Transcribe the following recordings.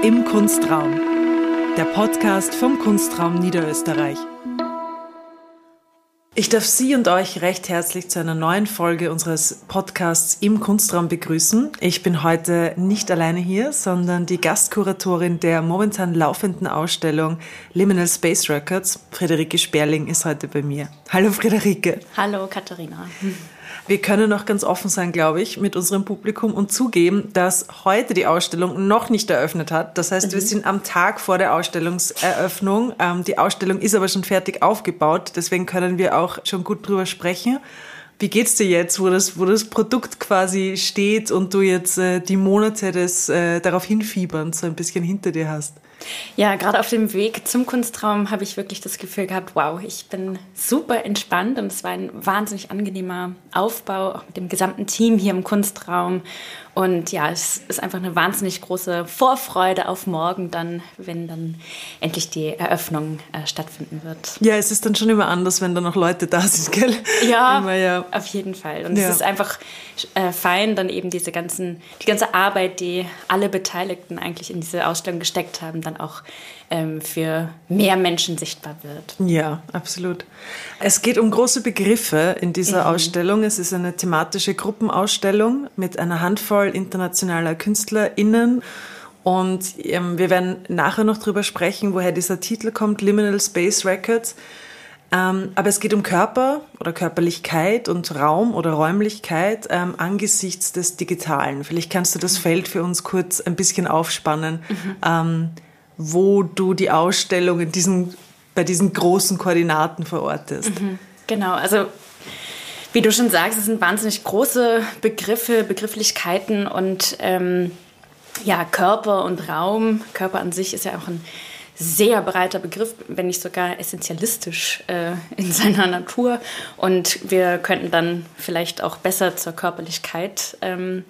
Im Kunstraum, der Podcast vom Kunstraum Niederösterreich. Ich darf Sie und euch recht herzlich zu einer neuen Folge unseres Podcasts im Kunstraum begrüßen. Ich bin heute nicht alleine hier, sondern die Gastkuratorin der momentan laufenden Ausstellung Liminal Space Records, Friederike Sperling, ist heute bei mir. Hallo Friederike. Hallo Katharina. Wir können auch ganz offen sein, glaube ich, mit unserem Publikum und zugeben, dass heute die Ausstellung noch nicht eröffnet hat. Das heißt, mhm. wir sind am Tag vor der Ausstellungseröffnung. Ähm, die Ausstellung ist aber schon fertig aufgebaut, deswegen können wir auch schon gut drüber sprechen. Wie geht's dir jetzt, wo das, wo das Produkt quasi steht und du jetzt äh, die Monate des äh, darauf hinfiebern so ein bisschen hinter dir hast? Ja, gerade auf dem Weg zum Kunstraum habe ich wirklich das Gefühl gehabt, wow, ich bin super entspannt und es war ein wahnsinnig angenehmer Aufbau, auch mit dem gesamten Team hier im Kunstraum. Und ja, es ist einfach eine wahnsinnig große Vorfreude auf morgen dann, wenn dann endlich die Eröffnung äh, stattfinden wird. Ja, es ist dann schon immer anders, wenn da noch Leute da sind, gell? Ja, immer, ja. auf jeden Fall. Und ja. es ist einfach äh, fein, dann eben diese ganzen, die ganze Arbeit, die alle Beteiligten eigentlich in diese Ausstellung gesteckt haben, dann auch ähm, für mehr Menschen sichtbar wird. Ja, absolut. Es geht um große Begriffe in dieser mhm. Ausstellung. Es ist eine thematische Gruppenausstellung mit einer Handvoll internationaler KünstlerInnen. Und ähm, wir werden nachher noch darüber sprechen, woher dieser Titel kommt, Liminal Space Records. Ähm, aber es geht um Körper oder Körperlichkeit und Raum oder Räumlichkeit ähm, angesichts des Digitalen. Vielleicht kannst du das Feld für uns kurz ein bisschen aufspannen. Mhm. Ähm, wo du die Ausstellung in diesen, bei diesen großen Koordinaten verortest. Mhm, genau, also wie du schon sagst, es sind wahnsinnig große Begriffe, Begrifflichkeiten und ähm, ja, Körper und Raum. Körper an sich ist ja auch ein sehr breiter Begriff, wenn nicht sogar essentialistisch äh, in seiner Natur. Und wir könnten dann vielleicht auch besser zur Körperlichkeit, ähm,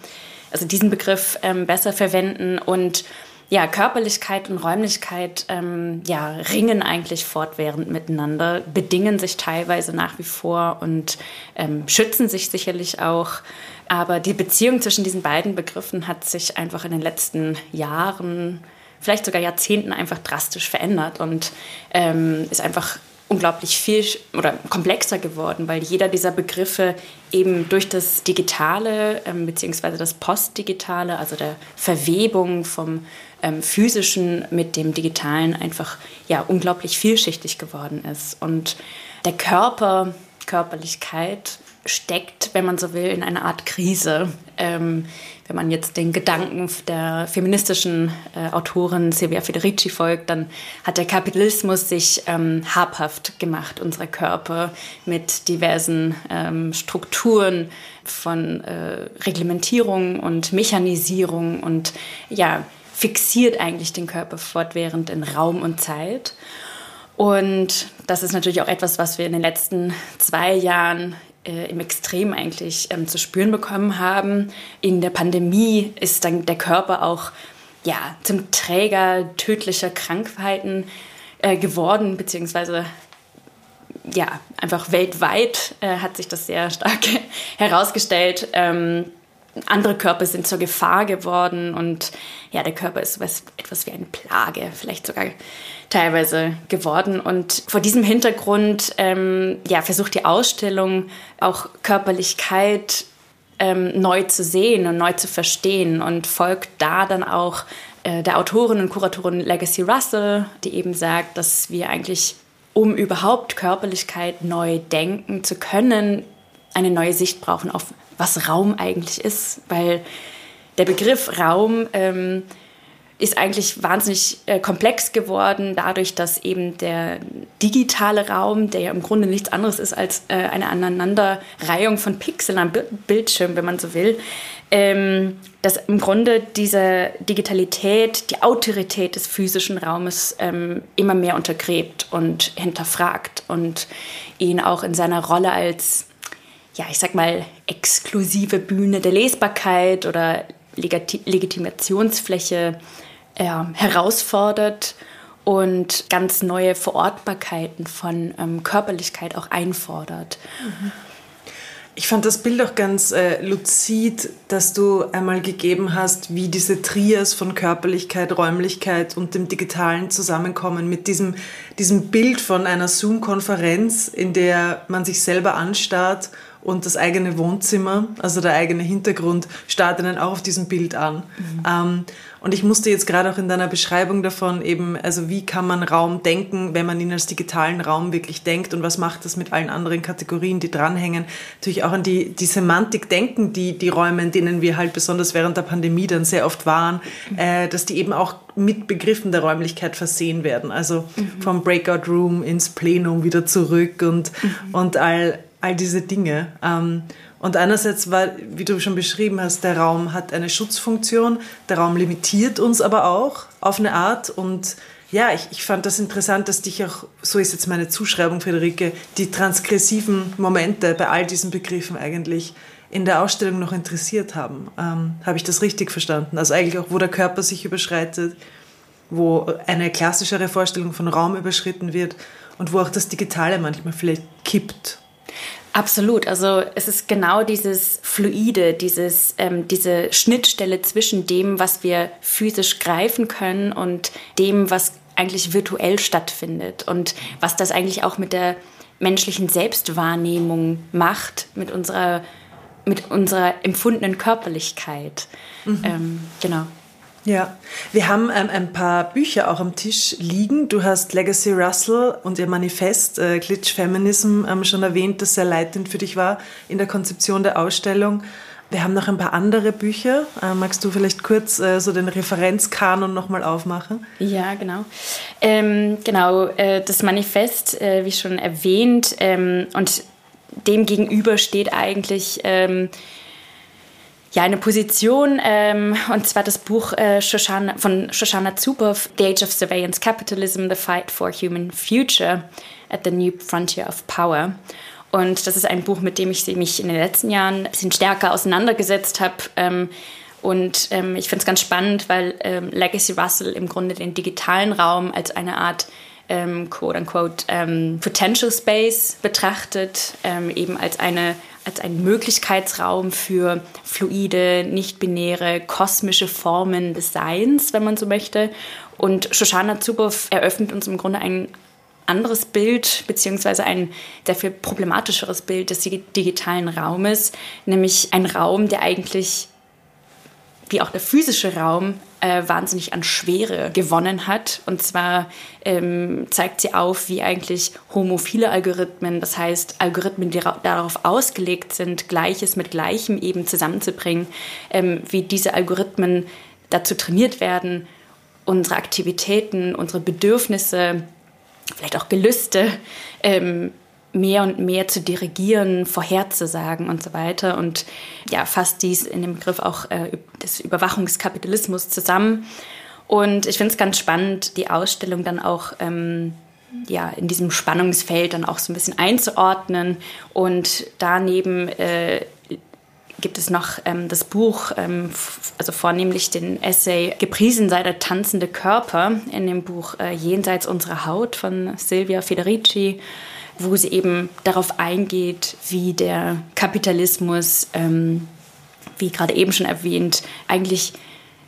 also diesen Begriff ähm, besser verwenden und ja, Körperlichkeit und Räumlichkeit ähm, ja, ringen eigentlich fortwährend miteinander, bedingen sich teilweise nach wie vor und ähm, schützen sich sicherlich auch. Aber die Beziehung zwischen diesen beiden Begriffen hat sich einfach in den letzten Jahren, vielleicht sogar Jahrzehnten einfach drastisch verändert und ähm, ist einfach unglaublich viel oder komplexer geworden, weil jeder dieser Begriffe eben durch das Digitale ähm, beziehungsweise das Postdigitale, also der Verwebung vom ähm, physischen mit dem digitalen einfach ja unglaublich vielschichtig geworden ist und der Körper, Körperlichkeit steckt, wenn man so will, in einer Art Krise. Ähm, wenn man jetzt den Gedanken der feministischen äh, Autorin Silvia Federici folgt, dann hat der Kapitalismus sich ähm, habhaft gemacht, unsere Körper mit diversen ähm, Strukturen von äh, Reglementierung und Mechanisierung und ja, fixiert eigentlich den Körper fortwährend in Raum und Zeit. Und das ist natürlich auch etwas, was wir in den letzten zwei Jahren äh, im Extrem eigentlich ähm, zu spüren bekommen haben. In der Pandemie ist dann der Körper auch ja, zum Träger tödlicher Krankheiten äh, geworden, beziehungsweise ja, einfach weltweit äh, hat sich das sehr stark herausgestellt. Ähm, andere Körper sind zur Gefahr geworden und ja, der Körper ist was, etwas wie eine Plage, vielleicht sogar teilweise geworden. Und vor diesem Hintergrund ähm, ja, versucht die Ausstellung auch Körperlichkeit ähm, neu zu sehen und neu zu verstehen und folgt da dann auch äh, der Autorin und Kuratorin Legacy Russell, die eben sagt, dass wir eigentlich, um überhaupt Körperlichkeit neu denken zu können, eine neue Sicht brauchen auf was Raum eigentlich ist, weil der Begriff Raum ähm, ist eigentlich wahnsinnig äh, komplex geworden, dadurch, dass eben der digitale Raum, der ja im Grunde nichts anderes ist als äh, eine Aneinanderreihung von Pixeln am Bildschirm, wenn man so will, ähm, dass im Grunde diese Digitalität, die Autorität des physischen Raumes ähm, immer mehr untergräbt und hinterfragt und ihn auch in seiner Rolle als ja, ich sag mal, exklusive Bühne der Lesbarkeit oder Legitimationsfläche äh, herausfordert und ganz neue Verortbarkeiten von ähm, Körperlichkeit auch einfordert. Ich fand das Bild auch ganz äh, luzid, dass du einmal gegeben hast, wie diese Trias von Körperlichkeit, Räumlichkeit und dem Digitalen zusammenkommen mit diesem, diesem Bild von einer Zoom-Konferenz, in der man sich selber anstarrt und das eigene Wohnzimmer, also der eigene Hintergrund, starrt einen auch auf diesem Bild an. Mhm. Ähm, und ich musste jetzt gerade auch in deiner Beschreibung davon eben, also wie kann man Raum denken, wenn man ihn als digitalen Raum wirklich denkt und was macht das mit allen anderen Kategorien, die dranhängen, natürlich auch an die, die Semantik denken, die, die Räume, in denen wir halt besonders während der Pandemie dann sehr oft waren, äh, dass die eben auch mit Begriffen der Räumlichkeit versehen werden. Also mhm. vom Breakout Room ins Plenum wieder zurück und, mhm. und all, all diese Dinge. Ähm, und einerseits war, wie du schon beschrieben hast, der Raum hat eine Schutzfunktion, der Raum limitiert uns aber auch auf eine Art. Und ja, ich, ich fand das interessant, dass dich auch, so ist jetzt meine Zuschreibung, Friederike, die transgressiven Momente bei all diesen Begriffen eigentlich in der Ausstellung noch interessiert haben. Ähm, Habe ich das richtig verstanden? Also eigentlich auch, wo der Körper sich überschreitet, wo eine klassischere Vorstellung von Raum überschritten wird und wo auch das Digitale manchmal vielleicht kippt Absolut. Also es ist genau dieses Fluide, dieses, ähm, diese Schnittstelle zwischen dem, was wir physisch greifen können und dem, was eigentlich virtuell stattfindet und was das eigentlich auch mit der menschlichen Selbstwahrnehmung macht, mit unserer, mit unserer empfundenen Körperlichkeit. Mhm. Ähm, genau. Ja, wir haben ähm, ein paar Bücher auch am Tisch liegen. Du hast Legacy Russell und ihr Manifest äh, Glitch Feminism ähm, schon erwähnt, das sehr leitend für dich war in der Konzeption der Ausstellung. Wir haben noch ein paar andere Bücher. Äh, magst du vielleicht kurz äh, so den Referenzkanon nochmal aufmachen? Ja, genau. Ähm, genau, äh, das Manifest, äh, wie schon erwähnt, ähm, und dem gegenüber steht eigentlich ähm, ja, eine Position, ähm, und zwar das Buch äh, Shoshana, von Shoshana Zuboff, The Age of Surveillance Capitalism, The Fight for Human Future at the New Frontier of Power. Und das ist ein Buch, mit dem ich mich in den letzten Jahren ein bisschen stärker auseinandergesetzt habe. Ähm, und ähm, ich finde es ganz spannend, weil ähm, Legacy Russell im Grunde den digitalen Raum als eine Art ähm, quote-unquote ähm, Potential Space betrachtet, ähm, eben als eine als ein Möglichkeitsraum für fluide, nicht-binäre, kosmische Formen des Seins, wenn man so möchte. Und Shoshana Zuboff eröffnet uns im Grunde ein anderes Bild, beziehungsweise ein sehr viel problematischeres Bild des digitalen Raumes, nämlich ein Raum, der eigentlich wie auch der physische Raum äh, wahnsinnig an Schwere gewonnen hat. Und zwar ähm, zeigt sie auf, wie eigentlich homophile Algorithmen, das heißt Algorithmen, die darauf ausgelegt sind, Gleiches mit Gleichem eben zusammenzubringen, ähm, wie diese Algorithmen dazu trainiert werden, unsere Aktivitäten, unsere Bedürfnisse, vielleicht auch Gelüste ähm, mehr und mehr zu dirigieren, vorherzusagen und so weiter. Und ja, fasst dies in dem Begriff auch äh, des Überwachungskapitalismus zusammen. Und ich finde es ganz spannend, die Ausstellung dann auch ähm, ja, in diesem Spannungsfeld dann auch so ein bisschen einzuordnen. Und daneben äh, gibt es noch ähm, das Buch, ähm, also vornehmlich den Essay Gepriesen sei der tanzende Körper in dem Buch äh, Jenseits unserer Haut von Silvia Federici wo sie eben darauf eingeht, wie der Kapitalismus, ähm, wie gerade eben schon erwähnt, eigentlich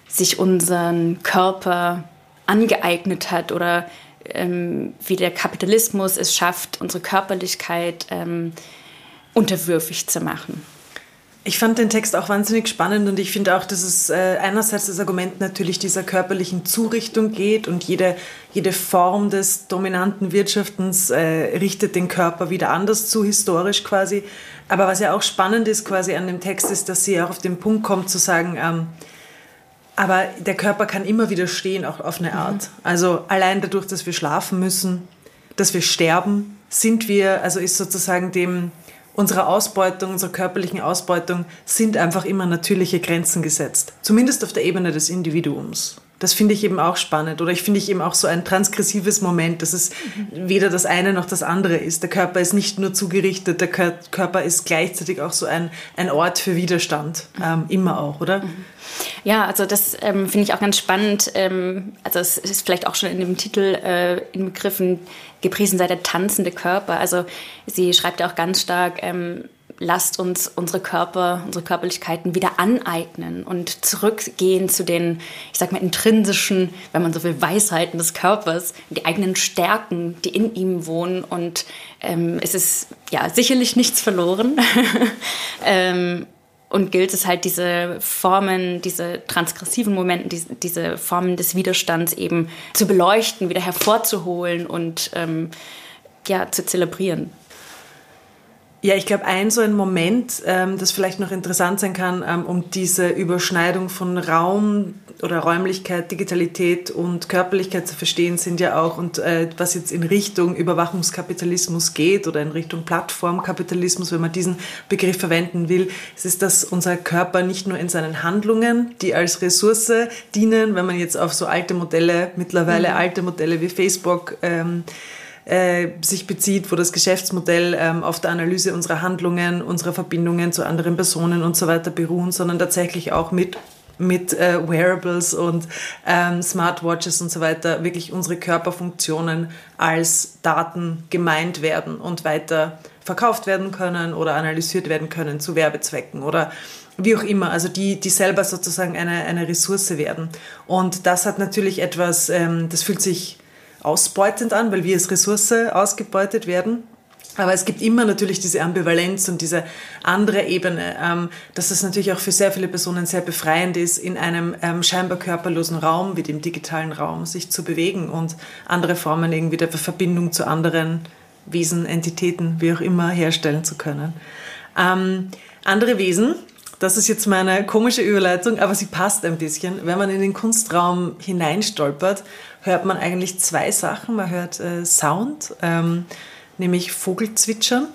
sich unseren Körper angeeignet hat oder ähm, wie der Kapitalismus es schafft, unsere Körperlichkeit ähm, unterwürfig zu machen. Ich fand den Text auch wahnsinnig spannend und ich finde auch, dass es äh, einerseits das Argument natürlich dieser körperlichen Zurichtung geht und jede, jede Form des dominanten Wirtschaftens äh, richtet den Körper wieder anders zu, historisch quasi. Aber was ja auch spannend ist quasi an dem Text ist, dass sie auch auf den Punkt kommt zu sagen, ähm, aber der Körper kann immer wieder stehen, auch auf eine Art. Mhm. Also allein dadurch, dass wir schlafen müssen, dass wir sterben, sind wir, also ist sozusagen dem unserer Ausbeutung, unserer körperlichen Ausbeutung sind einfach immer natürliche Grenzen gesetzt. Zumindest auf der Ebene des Individuums. Das finde ich eben auch spannend. Oder ich finde ich eben auch so ein transgressives Moment, dass es weder das eine noch das andere ist. Der Körper ist nicht nur zugerichtet, der Körper ist gleichzeitig auch so ein, ein Ort für Widerstand. Ähm, immer auch, oder? Ja, also das ähm, finde ich auch ganz spannend. Ähm, also es ist vielleicht auch schon in dem Titel äh, inbegriffen, gepriesen sei der tanzende Körper. Also sie schreibt ja auch ganz stark, ähm, lasst uns unsere Körper, unsere Körperlichkeiten wieder aneignen und zurückgehen zu den, ich sag mal, intrinsischen, wenn man so will, Weisheiten des Körpers, die eigenen Stärken, die in ihm wohnen. Und ähm, es ist ja sicherlich nichts verloren. ähm, und gilt es halt, diese Formen, diese transgressiven Momente, diese, diese Formen des Widerstands eben zu beleuchten, wieder hervorzuholen und ähm, ja, zu zelebrieren. Ja, ich glaube, ein so ein Moment, ähm, das vielleicht noch interessant sein kann, ähm, um diese Überschneidung von Raum oder Räumlichkeit, Digitalität und Körperlichkeit zu verstehen, sind ja auch, und äh, was jetzt in Richtung Überwachungskapitalismus geht oder in Richtung Plattformkapitalismus, wenn man diesen Begriff verwenden will, es ist, dass unser Körper nicht nur in seinen Handlungen, die als Ressource dienen, wenn man jetzt auf so alte Modelle, mittlerweile mhm. alte Modelle wie Facebook, ähm, äh, sich bezieht, wo das Geschäftsmodell ähm, auf der Analyse unserer Handlungen, unserer Verbindungen zu anderen Personen und so weiter beruhen, sondern tatsächlich auch mit mit äh, Wearables und ähm, Smartwatches und so weiter wirklich unsere Körperfunktionen als Daten gemeint werden und weiter verkauft werden können oder analysiert werden können zu Werbezwecken oder wie auch immer, also die, die selber sozusagen eine, eine Ressource werden. Und das hat natürlich etwas, ähm, das fühlt sich ausbeutend an, weil wir als Ressource ausgebeutet werden. Aber es gibt immer natürlich diese Ambivalenz und diese andere Ebene, ähm, dass es natürlich auch für sehr viele Personen sehr befreiend ist, in einem ähm, scheinbar körperlosen Raum wie dem digitalen Raum sich zu bewegen und andere Formen irgendwie der Verbindung zu anderen Wesen, Entitäten, wie auch immer, herstellen zu können. Ähm, andere Wesen, das ist jetzt meine komische Überleitung, aber sie passt ein bisschen. Wenn man in den Kunstraum hineinstolpert, hört man eigentlich zwei Sachen. Man hört äh, Sound, ähm, nämlich Vogelzwitschern,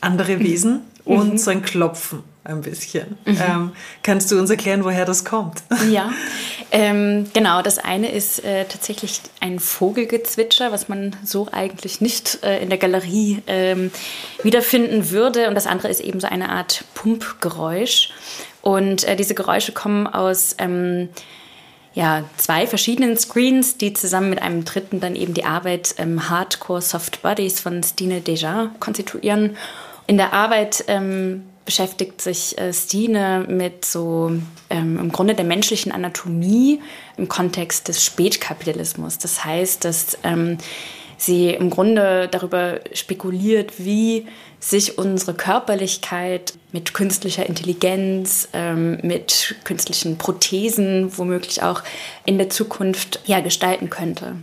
andere mhm. Wesen mhm. und so ein Klopfen ein bisschen. Mhm. Ähm, kannst du uns erklären, woher das kommt? Ja, ähm, genau. Das eine ist äh, tatsächlich ein Vogelgezwitscher, was man so eigentlich nicht äh, in der Galerie ähm, wiederfinden würde. Und das andere ist eben so eine Art Pumpgeräusch. Und äh, diese Geräusche kommen aus ähm, ja, zwei verschiedenen Screens, die zusammen mit einem dritten dann eben die Arbeit ähm, Hardcore Soft Bodies von Stine Deja konstituieren. In der Arbeit ähm, beschäftigt sich äh, Stine mit so ähm, im Grunde der menschlichen Anatomie im Kontext des Spätkapitalismus. Das heißt, dass ähm, sie im Grunde darüber spekuliert, wie sich unsere Körperlichkeit mit künstlicher Intelligenz, ähm, mit künstlichen Prothesen womöglich auch in der Zukunft ja, gestalten könnte.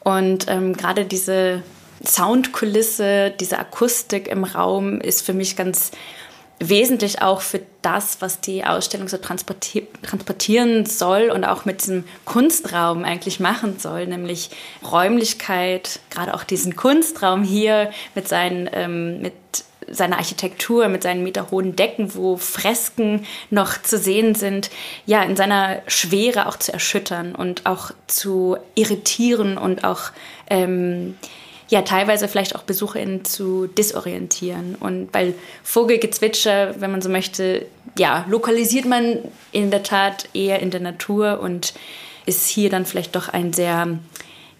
Und ähm, gerade diese Soundkulisse, diese Akustik im Raum ist für mich ganz wesentlich auch für das, was die Ausstellung so transporti transportieren soll und auch mit diesem Kunstraum eigentlich machen soll, nämlich Räumlichkeit, gerade auch diesen Kunstraum hier mit seinen, ähm, mit seiner Architektur, mit seinen meterhohen Decken, wo Fresken noch zu sehen sind, ja, in seiner Schwere auch zu erschüttern und auch zu irritieren und auch ähm, ja teilweise vielleicht auch BesucherInnen zu disorientieren. Und weil Vogelgezwitscher, wenn man so möchte, ja, lokalisiert man in der Tat eher in der Natur und ist hier dann vielleicht doch ein sehr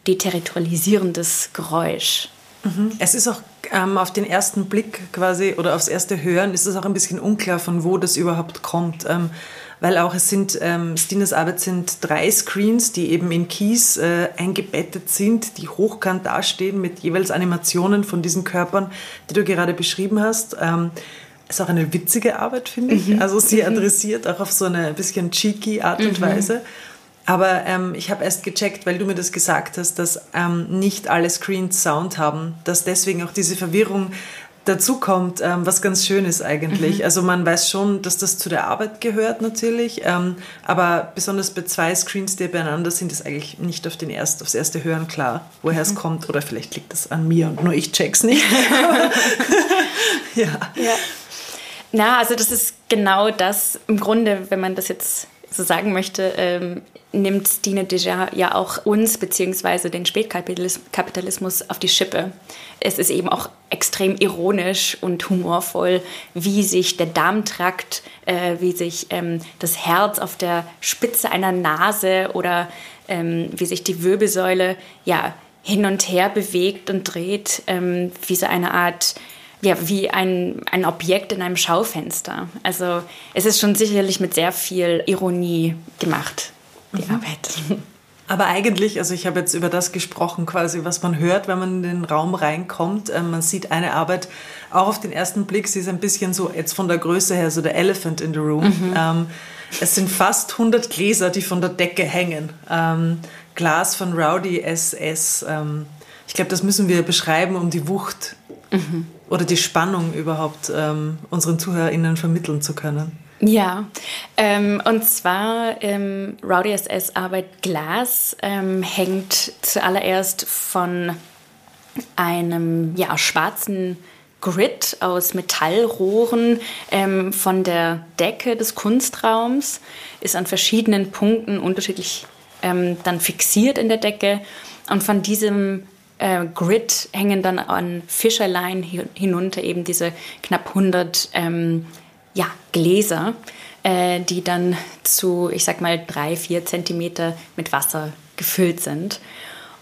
deterritorialisierendes Geräusch. Mhm. Es ist auch ähm, auf den ersten Blick quasi oder aufs erste Hören ist es auch ein bisschen unklar, von wo das überhaupt kommt. Ähm, weil auch es sind, ähm, Stines Arbeit sind drei Screens, die eben in Kies äh, eingebettet sind, die hochkant dastehen mit jeweils Animationen von diesen Körpern, die du gerade beschrieben hast. Ähm, ist auch eine witzige Arbeit, finde ich. Mhm. Also sie mhm. adressiert auch auf so eine bisschen cheeky Art und mhm. Weise. Aber ähm, ich habe erst gecheckt, weil du mir das gesagt hast, dass ähm, nicht alle Screens Sound haben, dass deswegen auch diese Verwirrung dazu kommt, ähm, was ganz schön ist eigentlich. Mhm. Also man weiß schon, dass das zu der Arbeit gehört natürlich, ähm, aber besonders bei zwei Screens, die beieinander sind, ist eigentlich nicht auf den erst, aufs erste Hören klar, woher mhm. es kommt. Oder vielleicht liegt das an mir und nur ich check's nicht. ja. ja. Na, also das ist genau das im Grunde, wenn man das jetzt so sagen möchte, ähm, nimmt Dine Deja ja auch uns bzw. den Spätkapitalismus auf die Schippe. Es ist eben auch extrem ironisch und humorvoll, wie sich der Darmtrakt, äh, wie sich ähm, das Herz auf der Spitze einer Nase oder ähm, wie sich die Wirbelsäule ja hin und her bewegt und dreht, ähm, wie so eine Art ja, wie ein, ein Objekt in einem Schaufenster. Also es ist schon sicherlich mit sehr viel Ironie gemacht, die mhm. Arbeit. Aber eigentlich, also ich habe jetzt über das gesprochen, quasi, was man hört, wenn man in den Raum reinkommt. Ähm, man sieht eine Arbeit, auch auf den ersten Blick, sie ist ein bisschen so, jetzt von der Größe her, so der Elephant in the Room. Mhm. Ähm, es sind fast 100 Gläser, die von der Decke hängen. Ähm, Glas von Rowdy SS. Ähm, ich glaube, das müssen wir beschreiben, um die Wucht mhm. Oder die Spannung überhaupt ähm, unseren ZuhörerInnen vermitteln zu können. Ja, ähm, und zwar ähm, Rowdy SS Arbeit Glas ähm, hängt zuallererst von einem ja, schwarzen Grid aus Metallrohren ähm, von der Decke des Kunstraums, ist an verschiedenen Punkten unterschiedlich ähm, dann fixiert in der Decke und von diesem äh, Grid hängen dann an Fischerlein hinunter eben diese knapp 100 ähm, ja, Gläser, äh, die dann zu, ich sag mal, drei, vier Zentimeter mit Wasser gefüllt sind.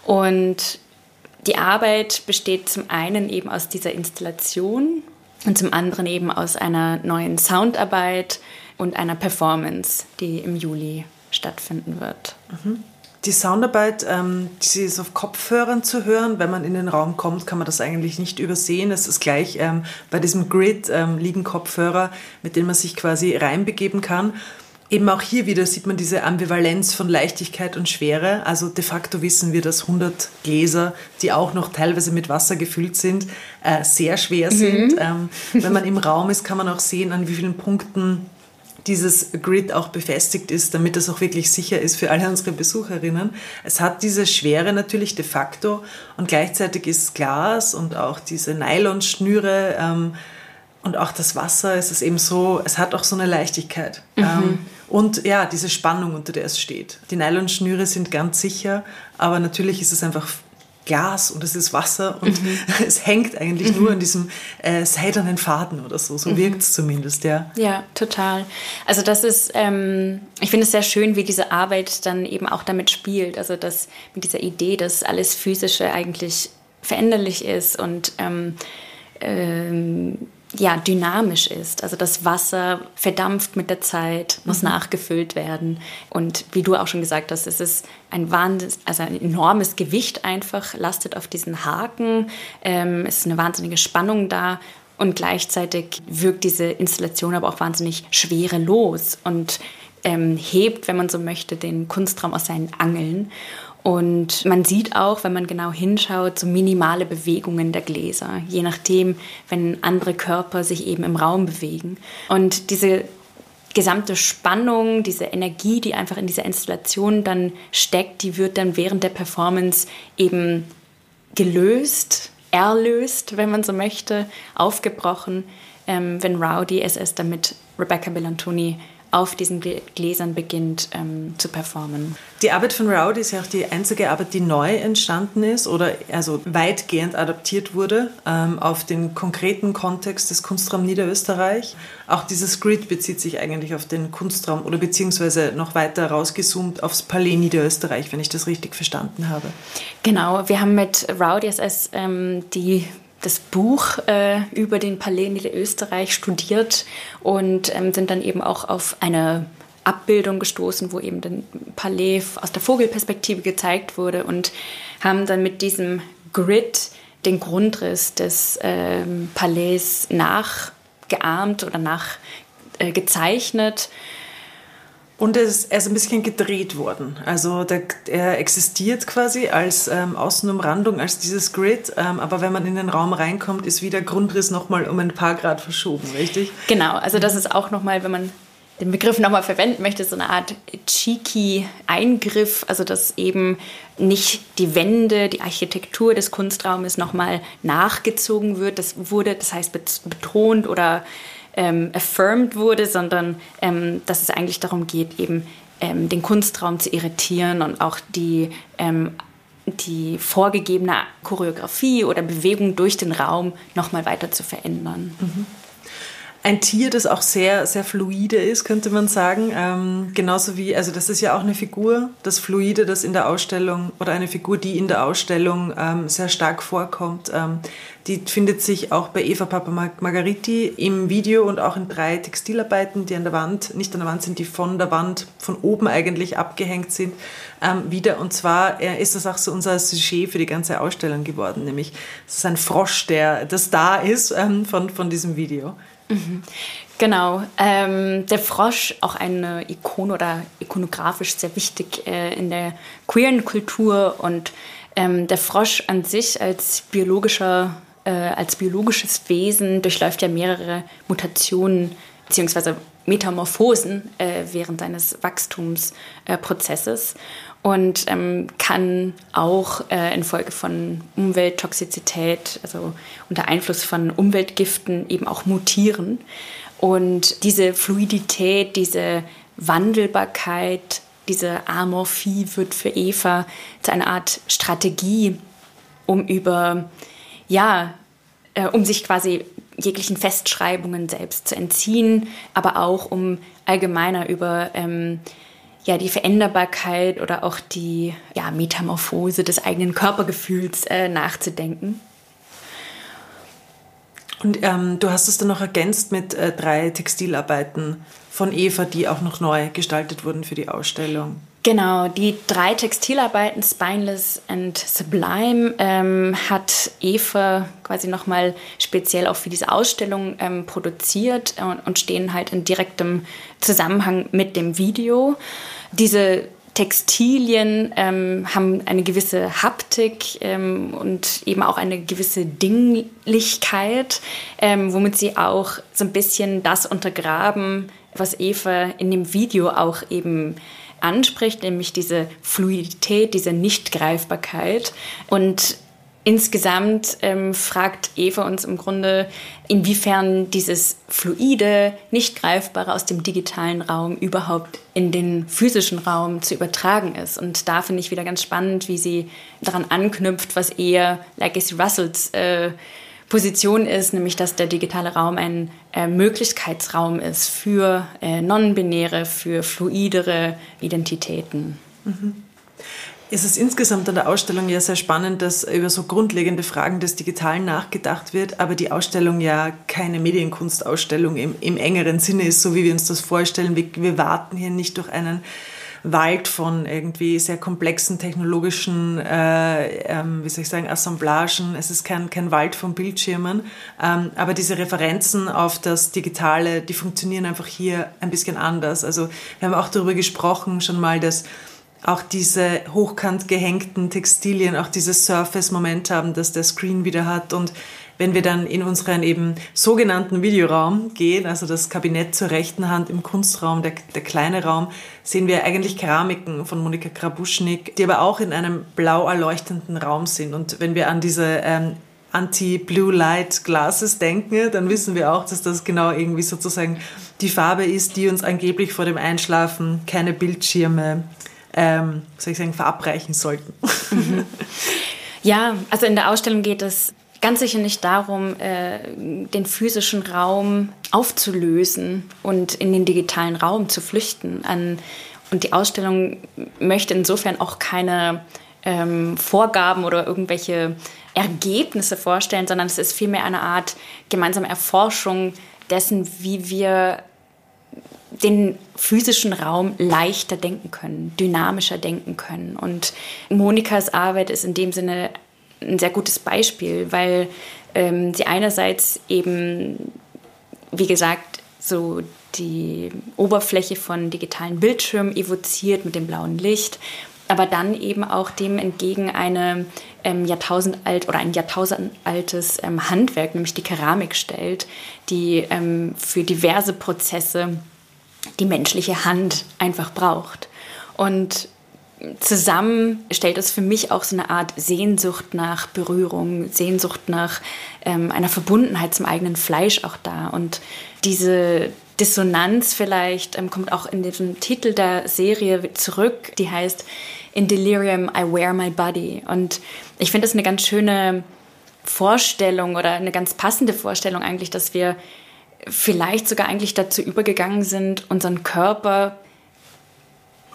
Und die Arbeit besteht zum einen eben aus dieser Installation und zum anderen eben aus einer neuen Soundarbeit und einer Performance, die im Juli stattfinden wird. Mhm. Die Soundarbeit, ähm, die ist auf Kopfhörern zu hören. Wenn man in den Raum kommt, kann man das eigentlich nicht übersehen. Es ist gleich ähm, bei diesem Grid ähm, liegen Kopfhörer, mit denen man sich quasi reinbegeben kann. Eben auch hier wieder sieht man diese Ambivalenz von Leichtigkeit und Schwere. Also de facto wissen wir, dass 100 Gläser, die auch noch teilweise mit Wasser gefüllt sind, äh, sehr schwer sind. Mhm. Ähm, wenn man im Raum ist, kann man auch sehen, an wie vielen Punkten dieses Grid auch befestigt ist, damit das auch wirklich sicher ist für alle unsere Besucherinnen. Es hat diese Schwere natürlich de facto und gleichzeitig ist Glas und auch diese Nylonschnüre ähm, und auch das Wasser, es ist eben so, es hat auch so eine Leichtigkeit. Mhm. Ähm, und ja, diese Spannung, unter der es steht. Die Nylonschnüre sind ganz sicher, aber natürlich ist es einfach Glas und es ist Wasser und mhm. es hängt eigentlich mhm. nur an diesem äh, seidernen Faden oder so. So mhm. wirkt es zumindest, ja. Ja, total. Also das ist, ähm, ich finde es sehr schön, wie diese Arbeit dann eben auch damit spielt. Also das mit dieser Idee, dass alles Physische eigentlich veränderlich ist und ähm, ähm, ja, dynamisch ist. Also das Wasser verdampft mit der Zeit, muss mhm. nachgefüllt werden. Und wie du auch schon gesagt hast, es ist ein wahnsinnig, also ein enormes Gewicht einfach, lastet auf diesen Haken. Ähm, es ist eine wahnsinnige Spannung da. Und gleichzeitig wirkt diese Installation aber auch wahnsinnig schwerelos und ähm, hebt, wenn man so möchte, den Kunstraum aus seinen Angeln. Und man sieht auch, wenn man genau hinschaut, so minimale Bewegungen der Gläser, je nachdem, wenn andere Körper sich eben im Raum bewegen. Und diese gesamte Spannung, diese Energie, die einfach in dieser Installation dann steckt, die wird dann während der Performance eben gelöst, erlöst, wenn man so möchte, aufgebrochen, ähm, wenn Rowdy SS damit Rebecca Bellantoni auf diesen Gläsern beginnt ähm, zu performen. Die Arbeit von Rowdy ist ja auch die einzige Arbeit, die neu entstanden ist oder also weitgehend adaptiert wurde ähm, auf den konkreten Kontext des Kunstraum Niederösterreich. Auch dieses Grid bezieht sich eigentlich auf den Kunstraum oder beziehungsweise noch weiter rausgezoomt aufs Palais Niederösterreich, wenn ich das richtig verstanden habe. Genau, wir haben mit Rowdy SS ähm, die das Buch äh, über den Palais Niederösterreich studiert und ähm, sind dann eben auch auf eine Abbildung gestoßen, wo eben den Palais aus der Vogelperspektive gezeigt wurde und haben dann mit diesem Grid den Grundriss des ähm, Palais nachgeahmt oder nachgezeichnet. Äh, und er ist, er ist ein bisschen gedreht worden. Also der, er existiert quasi als ähm, Außenumrandung, als dieses Grid. Ähm, aber wenn man in den Raum reinkommt, ist wieder Grundriss nochmal um ein paar Grad verschoben, richtig? Genau, also das ist auch nochmal, wenn man den Begriff nochmal verwenden möchte, so eine Art cheeky Eingriff, also dass eben nicht die Wände, die Architektur des Kunstraumes nochmal nachgezogen wird. Das wurde, das heißt betont oder ähm, affirmed wurde, sondern ähm, dass es eigentlich darum geht, eben ähm, den Kunstraum zu irritieren und auch die, ähm, die vorgegebene Choreografie oder Bewegung durch den Raum nochmal weiter zu verändern. Mhm. Ein Tier, das auch sehr, sehr fluide ist, könnte man sagen. Ähm, genauso wie, also das ist ja auch eine Figur, das Fluide, das in der Ausstellung, oder eine Figur, die in der Ausstellung ähm, sehr stark vorkommt. Ähm, die findet sich auch bei Eva Papa Margariti im Video und auch in drei Textilarbeiten, die an der Wand, nicht an der Wand sind, die von der Wand, von oben eigentlich abgehängt sind, ähm, wieder. Und zwar äh, ist das auch so unser Sujet für die ganze Ausstellung geworden, nämlich es ist ein Frosch, der das da ist ähm, von, von diesem Video. Genau. Ähm, der Frosch, auch eine Ikone oder ikonografisch sehr wichtig äh, in der queeren Kultur und ähm, der Frosch an sich als biologischer, äh, als biologisches Wesen durchläuft ja mehrere Mutationen bzw. Metamorphosen äh, während seines Wachstumsprozesses und ähm, kann auch äh, infolge von Umwelttoxizität, also unter Einfluss von Umweltgiften eben auch mutieren. Und diese Fluidität, diese Wandelbarkeit, diese Amorphie wird für Eva zu einer Art Strategie, um über, ja, äh, um sich quasi jeglichen Festschreibungen selbst zu entziehen, aber auch um allgemeiner über ähm, ja, die Veränderbarkeit oder auch die ja, Metamorphose des eigenen Körpergefühls äh, nachzudenken. Und ähm, du hast es dann noch ergänzt mit äh, drei Textilarbeiten von Eva, die auch noch neu gestaltet wurden für die Ausstellung. Genau, die drei Textilarbeiten Spineless and Sublime ähm, hat Eva quasi nochmal speziell auch für diese Ausstellung ähm, produziert und, und, stehen halt in direktem Zusammenhang mit dem Video. Diese Textilien ähm, haben eine gewisse Haptik ähm, und eben auch eine gewisse Dinglichkeit, ähm, womit sie auch so ein bisschen das untergraben, was Eva in dem Video auch eben anspricht, nämlich diese Fluidität, diese Nichtgreifbarkeit. Und Insgesamt ähm, fragt Eva uns im Grunde, inwiefern dieses fluide, nicht greifbare aus dem digitalen Raum überhaupt in den physischen Raum zu übertragen ist. Und da finde ich wieder ganz spannend, wie sie daran anknüpft, was eher Legacy Russells äh, Position ist, nämlich dass der digitale Raum ein äh, Möglichkeitsraum ist für äh, non-binäre, für fluidere Identitäten. Mhm. Es ist insgesamt an der Ausstellung ja sehr spannend, dass über so grundlegende Fragen des Digitalen nachgedacht wird, aber die Ausstellung ja keine Medienkunstausstellung im, im engeren Sinne ist, so wie wir uns das vorstellen. Wir, wir warten hier nicht durch einen Wald von irgendwie sehr komplexen technologischen, äh, ähm, wie soll ich sagen, Assemblagen. Es ist kein, kein Wald von Bildschirmen, ähm, aber diese Referenzen auf das Digitale, die funktionieren einfach hier ein bisschen anders. Also wir haben auch darüber gesprochen schon mal, dass auch diese hochkant gehängten Textilien auch dieses Surface-Moment haben, das der Screen wieder hat. Und wenn wir dann in unseren eben sogenannten Videoraum gehen, also das Kabinett zur rechten Hand im Kunstraum, der, der kleine Raum, sehen wir eigentlich Keramiken von Monika Krabuschnik, die aber auch in einem blau erleuchtenden Raum sind. Und wenn wir an diese ähm, Anti-Blue Light Glasses denken, dann wissen wir auch, dass das genau irgendwie sozusagen die Farbe ist, die uns angeblich vor dem Einschlafen keine Bildschirme ähm, soll ich sagen, verabreichen sollten. Mhm. Ja, also in der Ausstellung geht es ganz sicher nicht darum, äh, den physischen Raum aufzulösen und in den digitalen Raum zu flüchten. An, und die Ausstellung möchte insofern auch keine ähm, Vorgaben oder irgendwelche Ergebnisse vorstellen, sondern es ist vielmehr eine Art gemeinsame Erforschung dessen, wie wir den physischen Raum leichter denken können, dynamischer denken können. Und Monikas Arbeit ist in dem Sinne ein sehr gutes Beispiel, weil ähm, sie einerseits eben, wie gesagt, so die Oberfläche von digitalen Bildschirmen evoziert mit dem blauen Licht, aber dann eben auch dem entgegen eine ähm, Jahrtausendalt oder ein Jahrtausendaltes ähm, Handwerk, nämlich die Keramik stellt, die ähm, für diverse Prozesse die menschliche Hand einfach braucht. Und zusammen stellt es für mich auch so eine Art Sehnsucht nach Berührung, Sehnsucht nach ähm, einer Verbundenheit zum eigenen Fleisch auch da. Und diese Dissonanz vielleicht ähm, kommt auch in diesem Titel der Serie zurück, die heißt In Delirium I Wear My Body. Und ich finde das eine ganz schöne Vorstellung oder eine ganz passende Vorstellung eigentlich, dass wir vielleicht sogar eigentlich dazu übergegangen sind, unseren Körper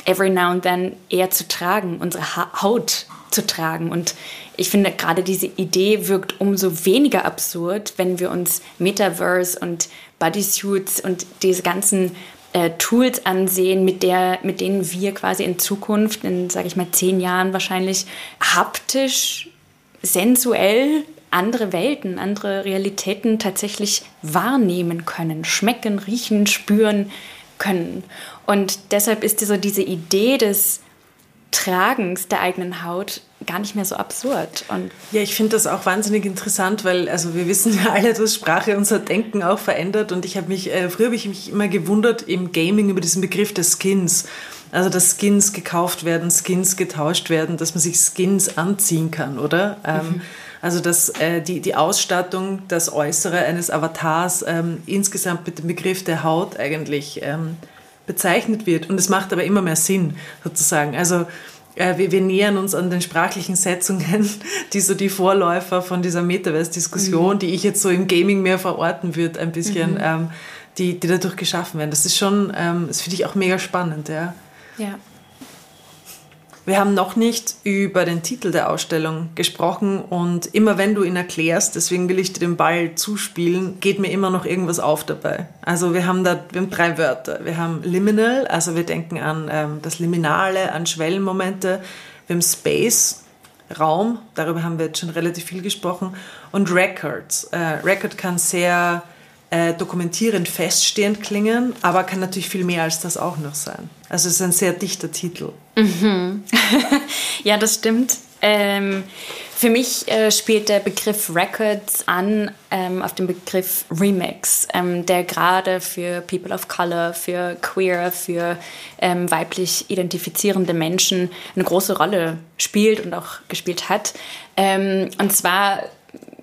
every now and then eher zu tragen, unsere ha Haut zu tragen. Und ich finde gerade diese Idee wirkt umso weniger absurd, wenn wir uns Metaverse und Bodysuits und diese ganzen äh, Tools ansehen, mit, der, mit denen wir quasi in Zukunft, in, sage ich mal, zehn Jahren wahrscheinlich haptisch, sensuell andere Welten, andere Realitäten tatsächlich wahrnehmen können, schmecken, riechen, spüren können. Und deshalb ist so diese Idee des Tragens der eigenen Haut gar nicht mehr so absurd. Und ja, ich finde das auch wahnsinnig interessant, weil also wir wissen ja alle, dass Sprache unser Denken auch verändert. Und ich habe mich, äh, früher habe ich mich immer gewundert im Gaming über diesen Begriff des Skins. Also dass Skins gekauft werden, Skins getauscht werden, dass man sich Skins anziehen kann, oder? Ähm, mhm. Also dass äh, die, die Ausstattung, das Äußere eines Avatars ähm, insgesamt mit dem Begriff der Haut eigentlich ähm, bezeichnet wird. Und es macht aber immer mehr Sinn, sozusagen. Also äh, wir, wir, nähern uns an den sprachlichen Setzungen, die so die Vorläufer von dieser Metaverse-Diskussion, mhm. die ich jetzt so im Gaming mehr verorten würde, ein bisschen, mhm. ähm, die, die dadurch geschaffen werden. Das ist schon, ähm, das finde ich auch mega spannend, ja. Ja. Wir haben noch nicht über den Titel der Ausstellung gesprochen und immer wenn du ihn erklärst, deswegen will ich dir den Ball zuspielen, geht mir immer noch irgendwas auf dabei. Also wir haben da wir haben drei Wörter. Wir haben Liminal, also wir denken an ähm, das Liminale, an Schwellenmomente. Wir haben Space, Raum, darüber haben wir jetzt schon relativ viel gesprochen. Und Records. Äh, Record kann sehr äh, dokumentierend feststehend klingen, aber kann natürlich viel mehr als das auch noch sein. Also es ist ein sehr dichter Titel. Mhm. ja, das stimmt. Ähm, für mich äh, spielt der Begriff Records an ähm, auf den Begriff Remix, ähm, der gerade für People of Color, für Queer, für ähm, weiblich identifizierende Menschen eine große Rolle spielt und auch gespielt hat. Ähm, und zwar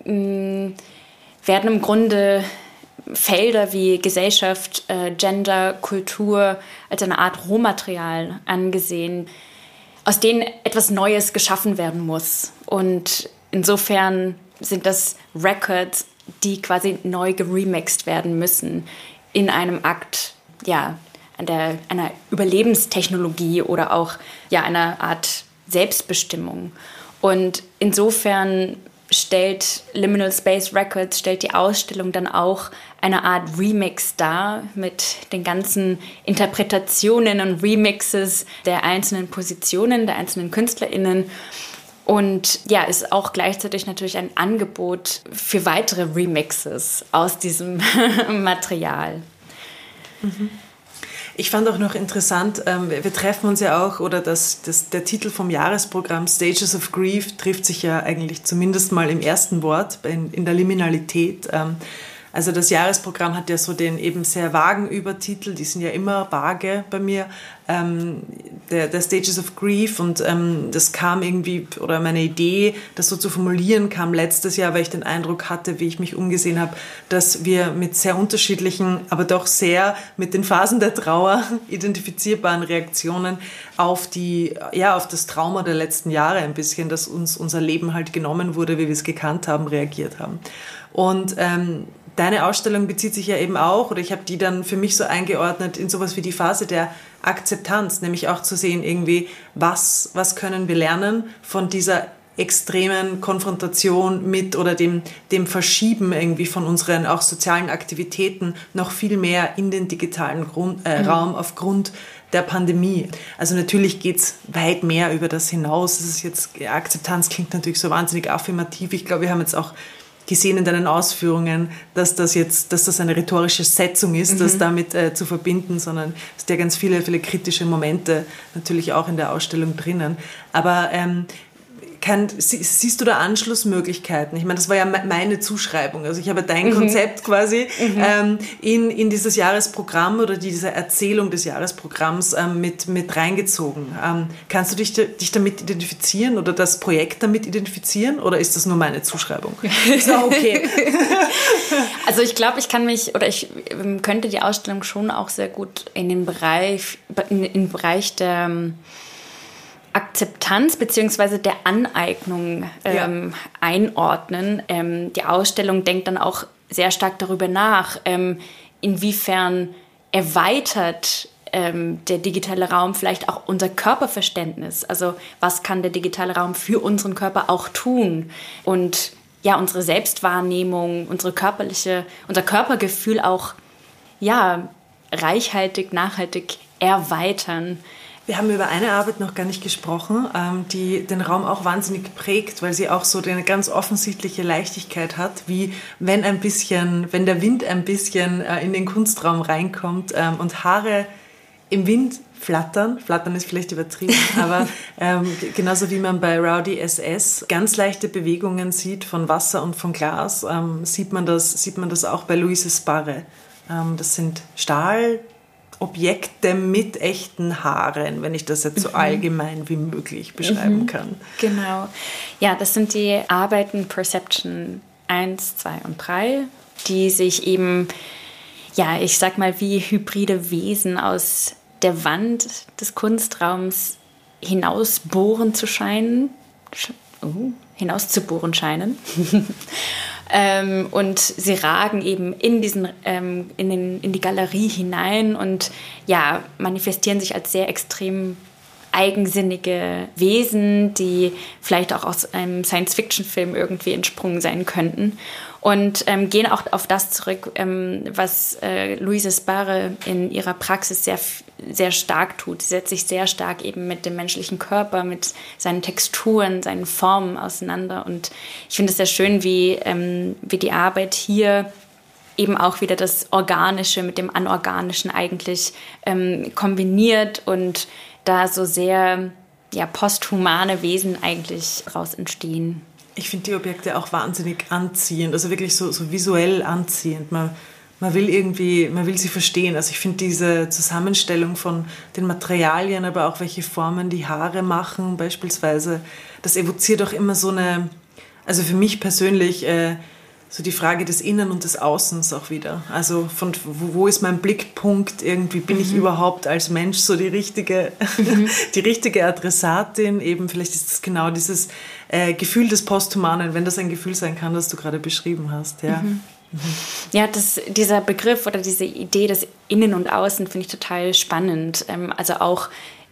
mh, werden im Grunde Felder wie Gesellschaft, äh, Gender, Kultur als eine Art Rohmaterial angesehen, aus denen etwas Neues geschaffen werden muss. Und insofern sind das Records, die quasi neu geremixed werden müssen in einem Akt, ja, der, einer Überlebenstechnologie oder auch ja, einer Art Selbstbestimmung. Und insofern stellt Liminal Space Records, stellt die Ausstellung dann auch eine Art Remix dar mit den ganzen Interpretationen und Remixes der einzelnen Positionen, der einzelnen KünstlerInnen. Und ja, ist auch gleichzeitig natürlich ein Angebot für weitere Remixes aus diesem Material. Mhm. Ich fand auch noch interessant, ähm, wir treffen uns ja auch, oder das, das, der Titel vom Jahresprogramm Stages of Grief trifft sich ja eigentlich zumindest mal im ersten Wort in, in der Liminalität. Also das Jahresprogramm hat ja so den eben sehr vagen Übertitel, die sind ja immer vage bei mir, ähm, der, der, Stages of Grief und ähm, das kam irgendwie, oder meine Idee, das so zu formulieren, kam letztes Jahr, weil ich den Eindruck hatte, wie ich mich umgesehen habe, dass wir mit sehr unterschiedlichen, aber doch sehr mit den Phasen der Trauer identifizierbaren Reaktionen auf die, ja, auf das Trauma der letzten Jahre ein bisschen, dass uns unser Leben halt genommen wurde, wie wir es gekannt haben, reagiert haben. Und ähm, deine Ausstellung bezieht sich ja eben auch, oder ich habe die dann für mich so eingeordnet in sowas wie die Phase der Akzeptanz, nämlich auch zu sehen irgendwie, was, was können wir lernen von dieser extremen Konfrontation mit oder dem, dem Verschieben irgendwie von unseren auch sozialen Aktivitäten noch viel mehr in den digitalen Grund, äh, mhm. Raum aufgrund der Pandemie. Also natürlich geht es weit mehr über das hinaus. Das ist jetzt, Akzeptanz klingt natürlich so wahnsinnig affirmativ. Ich glaube, wir haben jetzt auch gesehen in deinen Ausführungen, dass das jetzt, dass das eine rhetorische Setzung ist, mhm. das damit äh, zu verbinden, sondern es sind ja ganz viele, viele kritische Momente natürlich auch in der Ausstellung drinnen. Aber ähm, kann, siehst du da Anschlussmöglichkeiten? Ich meine, das war ja meine Zuschreibung. Also ich habe dein mhm. Konzept quasi mhm. ähm, in, in dieses Jahresprogramm oder diese Erzählung des Jahresprogramms ähm, mit, mit reingezogen. Ähm, kannst du dich, dich damit identifizieren oder das Projekt damit identifizieren oder ist das nur meine Zuschreibung? Ist auch okay. also ich glaube, ich kann mich oder ich ähm, könnte die Ausstellung schon auch sehr gut in den Bereich, in, den Bereich der ähm, Akzeptanz beziehungsweise der Aneignung ähm, ja. einordnen. Ähm, die Ausstellung denkt dann auch sehr stark darüber nach, ähm, inwiefern erweitert ähm, der digitale Raum vielleicht auch unser Körperverständnis. Also was kann der digitale Raum für unseren Körper auch tun? Und ja, unsere Selbstwahrnehmung, unsere körperliche, unser Körpergefühl auch ja, reichhaltig, nachhaltig erweitern. Wir haben über eine Arbeit noch gar nicht gesprochen, ähm, die den Raum auch wahnsinnig prägt, weil sie auch so eine ganz offensichtliche Leichtigkeit hat, wie wenn ein bisschen, wenn der Wind ein bisschen äh, in den Kunstraum reinkommt ähm, und Haare im Wind flattern. Flattern ist vielleicht übertrieben, aber ähm, genauso wie man bei Rowdy SS ganz leichte Bewegungen sieht von Wasser und von Glas, ähm, sieht, man das, sieht man das auch bei Luise Sparre. Ähm, das sind Stahlobjekte mit echten Haaren, wenn ich das jetzt so mhm. allgemein wie möglich beschreiben mhm. kann. Genau. Ja, das sind die Arbeiten Perception 1, 2 und 3, die sich eben ja, ich sag mal, wie hybride Wesen aus der Wand des Kunstraums hinausbohren zu scheinen. Uh, hinauszubohren scheinen. ähm, und sie ragen eben in, diesen, ähm, in, den, in die Galerie hinein und ja, manifestieren sich als sehr extrem eigensinnige Wesen, die vielleicht auch aus einem Science-Fiction-Film irgendwie entsprungen sein könnten und ähm, gehen auch auf das zurück, ähm, was äh, Luise Sparre in ihrer Praxis sehr, sehr stark tut. Sie setzt sich sehr stark eben mit dem menschlichen Körper, mit seinen Texturen, seinen Formen auseinander. Und ich finde es sehr schön, wie, ähm, wie die Arbeit hier eben auch wieder das Organische mit dem Anorganischen eigentlich ähm, kombiniert und da so sehr ja, posthumane Wesen eigentlich raus entstehen. Ich finde die Objekte auch wahnsinnig anziehend, also wirklich so, so visuell anziehend. Man, man will irgendwie, man will sie verstehen. Also ich finde diese Zusammenstellung von den Materialien, aber auch welche Formen die Haare machen beispielsweise, das evoziert auch immer so eine, also für mich persönlich, äh, so die Frage des Innen und des Außens auch wieder. Also von wo, ist mein Blickpunkt irgendwie? Bin mhm. ich überhaupt als Mensch so die richtige, mhm. die richtige Adressatin? Eben vielleicht ist es genau dieses äh, Gefühl des Posthumanen, wenn das ein Gefühl sein kann, das du gerade beschrieben hast. Ja. Mhm. mhm. Ja, das, dieser Begriff oder diese Idee des Innen und Außen finde ich total spannend. Ähm, also auch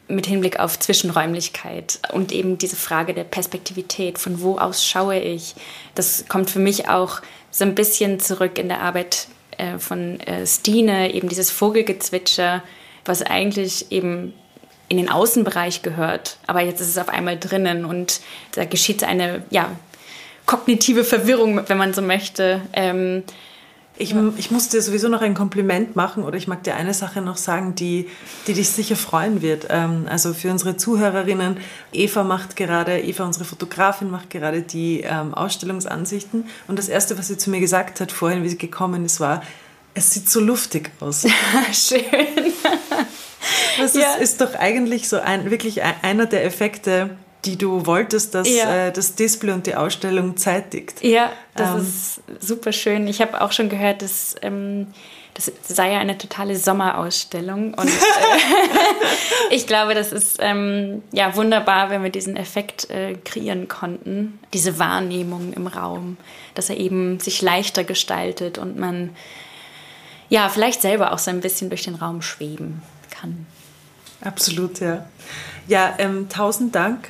mit Hinblick auf Zwischenräumlichkeit und eben diese Frage der Perspektivität, von wo aus schaue ich, das kommt für mich auch so ein bisschen zurück in der Arbeit äh, von äh, Stine, eben dieses Vogelgezwitscher, was eigentlich eben in den Außenbereich gehört, aber jetzt ist es auf einmal drinnen und da geschieht eine ja, kognitive Verwirrung, wenn man so möchte. Ähm, ich, ich muss dir sowieso noch ein Kompliment machen oder ich mag dir eine Sache noch sagen, die, die dich sicher freuen wird. Ähm, also für unsere Zuhörerinnen, Eva macht gerade, Eva, unsere Fotografin, macht gerade die ähm, Ausstellungsansichten. Und das Erste, was sie zu mir gesagt hat vorhin, wie sie gekommen ist, war, es sieht so luftig aus. Schön. Das ist, ja. ist, doch eigentlich so ein, wirklich einer der Effekte, die du wolltest, dass ja. äh, das Display und die Ausstellung zeitigt. Ja, das ähm. ist super schön. Ich habe auch schon gehört, dass ähm, das sei ja eine totale Sommerausstellung. Und äh, ich glaube, das ist ähm, ja wunderbar, wenn wir diesen Effekt äh, kreieren konnten, diese Wahrnehmung im Raum, dass er eben sich leichter gestaltet und man ja vielleicht selber auch so ein bisschen durch den Raum schweben kann. Absolut, ja. Ja, ähm, tausend Dank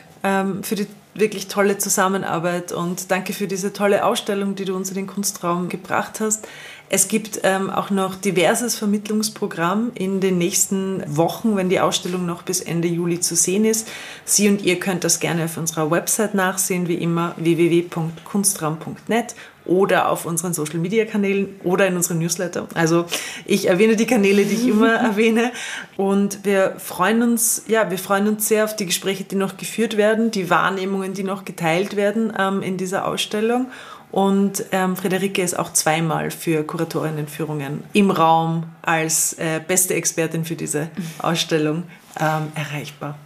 für die wirklich tolle Zusammenarbeit und danke für diese tolle Ausstellung, die du uns in den Kunstraum gebracht hast. Es gibt ähm, auch noch diverses Vermittlungsprogramm in den nächsten Wochen, wenn die Ausstellung noch bis Ende Juli zu sehen ist. Sie und ihr könnt das gerne auf unserer Website nachsehen, wie immer www.kunstraum.net oder auf unseren Social Media Kanälen oder in unserem Newsletter. Also ich erwähne die Kanäle, die ich immer erwähne. Und wir freuen uns, ja, wir freuen uns sehr auf die Gespräche, die noch geführt werden, die Wahrnehmungen, die noch geteilt werden ähm, in dieser Ausstellung. Und ähm, Friederike ist auch zweimal für Kuratorinnenführungen im Raum als äh, beste Expertin für diese Ausstellung ähm, erreichbar.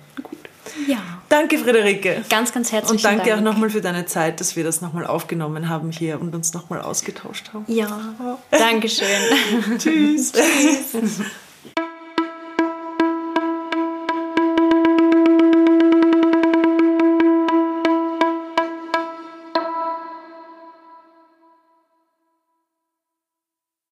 Ja. Danke, Friederike. Ganz, ganz herzlichen Und danke Dank. auch nochmal für deine Zeit, dass wir das nochmal aufgenommen haben hier und uns nochmal ausgetauscht haben. Ja. Dankeschön. Tschüss. Tschüss.